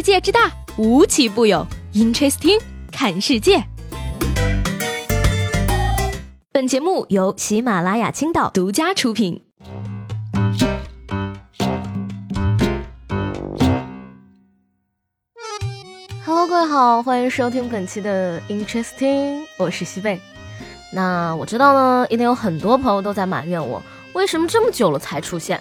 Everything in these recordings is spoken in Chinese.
世界之大，无奇不有。Interesting，看世界。本节目由喜马拉雅青岛独家出品。Hello，各位好，欢迎收听本期的 Interesting，我是西贝。那我知道呢，一定有很多朋友都在埋怨我，为什么这么久了才出现。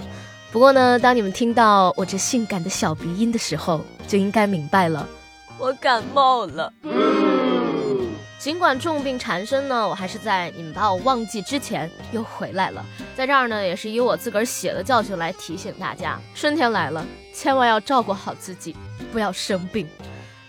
不过呢，当你们听到我这性感的小鼻音的时候，就应该明白了，我感冒了。尽管重病缠身呢，我还是在你们把我忘记之前又回来了。在这儿呢，也是以我自个儿写的教训来提醒大家：春天来了，千万要照顾好自己，不要生病。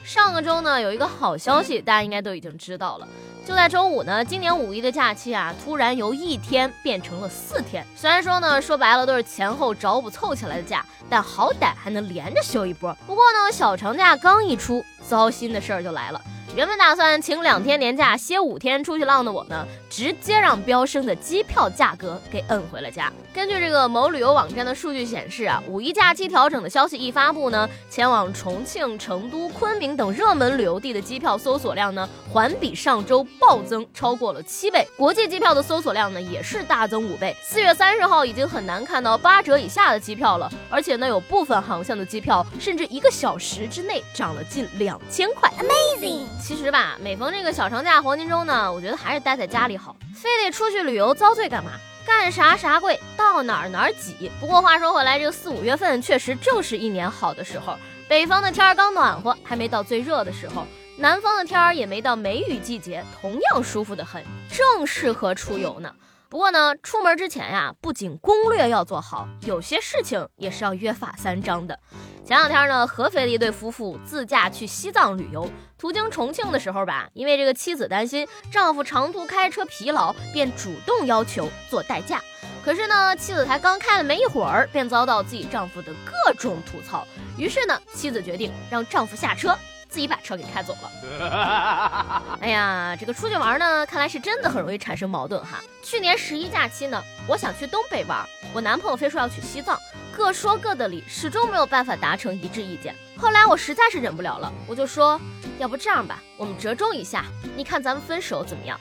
上个周呢，有一个好消息，大家应该都已经知道了。就在周五呢，今年五一的假期啊，突然由一天变成了四天。虽然说呢，说白了都是前后找补凑起来的假，但好歹还能连着休一波。不过呢，小长假刚一出，糟心的事儿就来了。原本打算请两天年假歇五天出去浪的我呢，直接让飙升的机票价格给摁回了家。根据这个某旅游网站的数据显示啊，五一假期调整的消息一发布呢，前往重庆、成都、昆明等热门旅游地的机票搜索量呢，环比上周暴增超过了七倍。国际机票的搜索量呢，也是大增五倍。四月三十号已经很难看到八折以下的机票了，而且呢，有部分航向的机票甚至一个小时之内涨了近两千块，Amazing！其实吧，每逢这个小长假黄金周呢，我觉得还是待在家里好，非得出去旅游遭罪干嘛？干啥啥贵，到哪儿哪儿挤。不过话说回来，这个四五月份确实正是一年好的时候，北方的天儿刚暖和，还没到最热的时候；南方的天儿也没到梅雨季节，同样舒服的很，正适合出游呢。不过呢，出门之前呀，不仅攻略要做好，有些事情也是要约法三章的。前两天呢，合肥的一对夫妇自驾去西藏旅游，途经重庆的时候吧，因为这个妻子担心丈夫长途开车疲劳，便主动要求做代驾。可是呢，妻子才刚开了没一会儿，便遭到自己丈夫的各种吐槽。于是呢，妻子决定让丈夫下车。自己把车给开走了。哎呀，这个出去玩呢，看来是真的很容易产生矛盾哈。去年十一假期呢，我想去东北玩，我男朋友非说要去西藏，各说各的理，始终没有办法达成一致意见。后来我实在是忍不了了，我就说，要不这样吧，我们折中一下，你看咱们分手怎么样？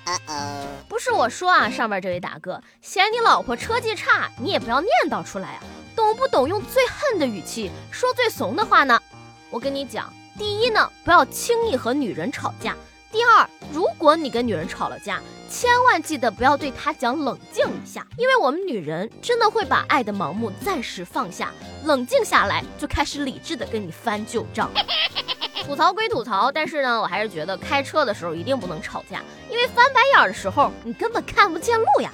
不是我说啊，上面这位大哥，嫌你老婆车技差，你也不要念叨出来啊，懂不懂用最恨的语气说最怂的话呢？我跟你讲。第一呢，不要轻易和女人吵架。第二，如果你跟女人吵了架，千万记得不要对她讲冷静一下，因为我们女人真的会把爱的盲目暂时放下，冷静下来就开始理智的跟你翻旧账。吐槽归吐槽，但是呢，我还是觉得开车的时候一定不能吵架，因为翻白眼的时候你根本看不见路呀。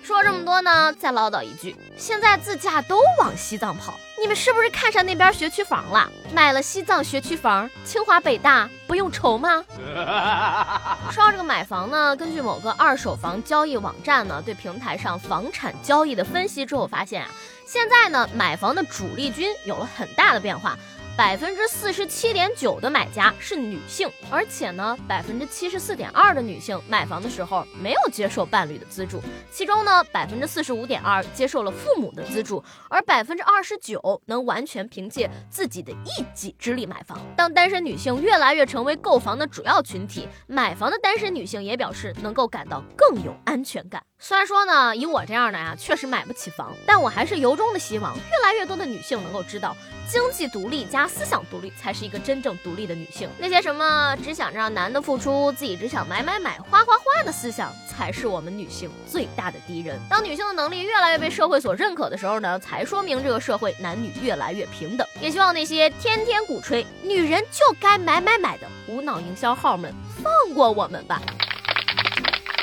说这么多呢，再唠叨一句，现在自驾都往西藏跑。你们是不是看上那边学区房了？买了西藏学区房，清华北大不用愁吗？说到这个买房呢，根据某个二手房交易网站呢对平台上房产交易的分析之后发现啊，现在呢买房的主力军有了很大的变化。百分之四十七点九的买家是女性，而且呢，百分之七十四点二的女性买房的时候没有接受伴侣的资助，其中呢，百分之四十五点二接受了父母的资助，而百分之二十九能完全凭借自己的一己之力买房。当单身女性越来越成为购房的主要群体，买房的单身女性也表示能够感到更有安全感。虽然说呢，以我这样的呀，确实买不起房，但我还是由衷的希望越来越多的女性能够知道，经济独立加思想独立才是一个真正独立的女性。那些什么只想让男的付出，自己只想买买买、花花花的思想，才是我们女性最大的敌人。当女性的能力越来越被社会所认可的时候呢，才说明这个社会男女越来越平等。也希望那些天天鼓吹女人就该买买买的无脑营销号们，放过我们吧。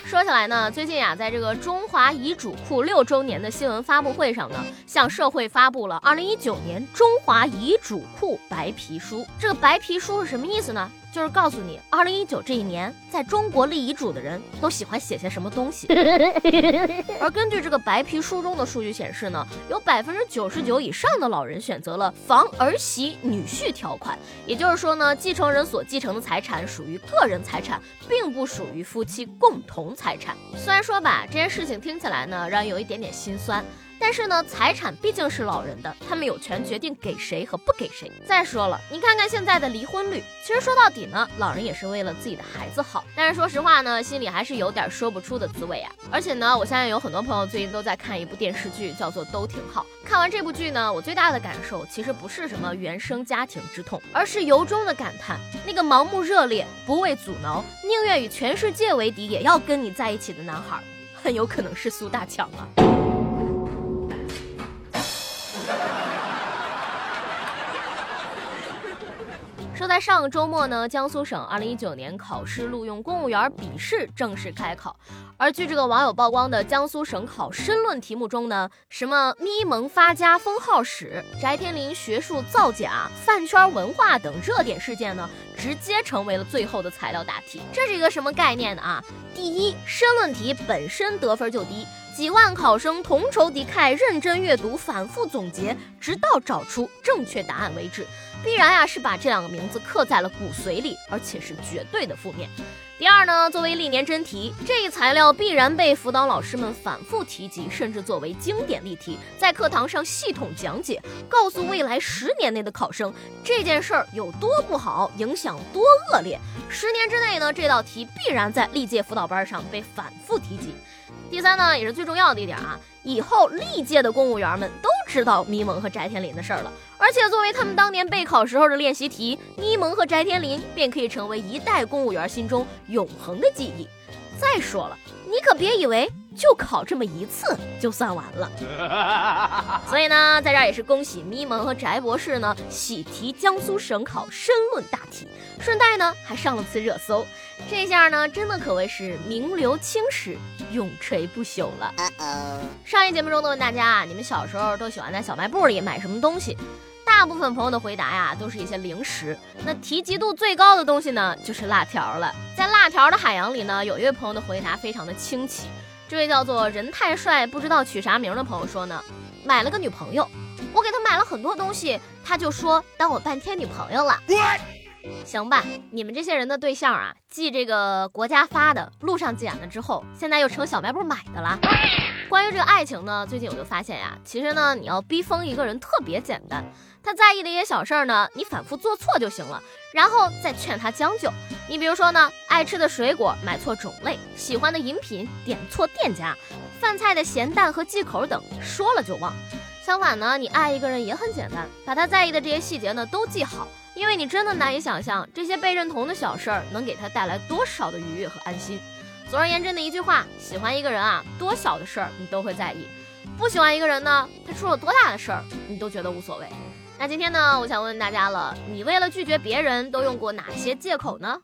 说起来呢，最近呀，在这个中华遗嘱库六周年的新闻发布会上呢，向社会发布了二零一九年中华遗嘱库白皮书。这个白皮书是什么意思呢？就是告诉你，二零一九这一年，在中国立遗嘱的人都喜欢写些什么东西。而根据这个白皮书中的数据显示呢，有百分之九十九以上的老人选择了防儿媳女婿条款，也就是说呢，继承人所继承的财产属于个人财产，并不属于夫妻共同财产。虽然说吧，这件事情听起来呢，让人有一点点心酸。但是呢，财产毕竟是老人的，他们有权决定给谁和不给谁。再说了，你看看现在的离婚率，其实说到底呢，老人也是为了自己的孩子好。但是说实话呢，心里还是有点说不出的滋味啊。而且呢，我相信有很多朋友最近都在看一部电视剧，叫做《都挺好》。看完这部剧呢，我最大的感受其实不是什么原生家庭之痛，而是由衷的感叹，那个盲目热烈、不畏阻挠、宁愿与全世界为敌也要跟你在一起的男孩，很有可能是苏大强啊。说在上个周末呢，江苏省2019年考试录用公务员笔试正式开考。而据这个网友曝光的江苏省考申论题目中呢，什么咪蒙发家封号史、翟天临学术造假、饭圈文化等热点事件呢，直接成为了最后的材料大题。这是一个什么概念呢？啊，第一，申论题本身得分就低。几万考生同仇敌忾，认真阅读，反复总结，直到找出正确答案为止，必然呀是把这两个名字刻在了骨髓里，而且是绝对的负面。第二呢，作为历年真题，这一材料必然被辅导老师们反复提及，甚至作为经典例题，在课堂上系统讲解，告诉未来十年内的考生这件事儿有多不好，影响多恶劣。十年之内呢，这道题必然在历届辅导班上被反复提及。第三呢，也是最重要的一点啊，以后历届的公务员们都知道咪蒙和翟天临的事儿了，而且作为他们当年备考时候的练习题，咪蒙和翟天临便可以成为一代公务员心中永恒的记忆。再说了，你可别以为。就考这么一次就算完了，所以呢，在这儿也是恭喜咪蒙和翟博士呢喜提江苏省考申论大题，顺带呢还上了次热搜，这下呢真的可谓是名留青史，永垂不朽了。上一节目中呢问大家啊，你们小时候都喜欢在小卖部里买什么东西？大部分朋友的回答呀都是一些零食，那提及度最高的东西呢就是辣条了。在辣条的海洋里呢，有一位朋友的回答非常的清奇。这位叫做人太帅不知道取啥名的朋友说呢，买了个女朋友，我给他买了很多东西，他就说当我半天女朋友了。行吧，你们这些人的对象啊，继这个国家发的路上捡了之后，现在又成小卖部买的了。关于这个爱情呢，最近我就发现呀，其实呢，你要逼疯一个人特别简单。他在意的一些小事儿呢，你反复做错就行了，然后再劝他将就。你比如说呢，爱吃的水果买错种类，喜欢的饮品点错店家，饭菜的咸淡和忌口等说了就忘。相反呢，你爱一个人也很简单，把他在意的这些细节呢都记好，因为你真的难以想象这些被认同的小事儿能给他带来多少的愉悦和安心。总而言之的一句话，喜欢一个人啊，多小的事儿你都会在意；不喜欢一个人呢，他出了多大的事儿你都觉得无所谓。那今天呢，我想问问大家了，你为了拒绝别人都用过哪些借口呢？